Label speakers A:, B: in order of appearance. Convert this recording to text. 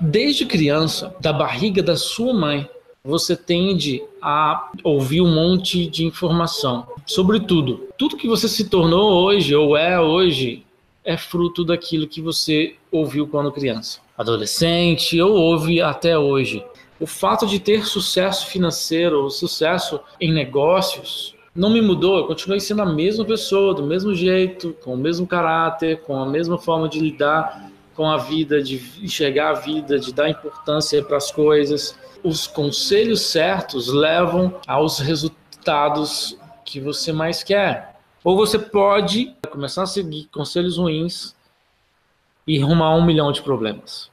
A: Desde criança, da barriga da sua mãe, você tende a ouvir um monte de informação sobre tudo. Tudo que você se tornou hoje ou é hoje é fruto daquilo que você ouviu quando criança, adolescente ou ouve até hoje. O fato de ter sucesso financeiro ou sucesso em negócios não me mudou, eu continuei sendo a mesma pessoa, do mesmo jeito, com o mesmo caráter, com a mesma forma de lidar com a vida, de enxergar a vida, de dar importância para as coisas. Os conselhos certos levam aos resultados que você mais quer. Ou você pode começar a seguir conselhos ruins e arrumar um milhão de problemas.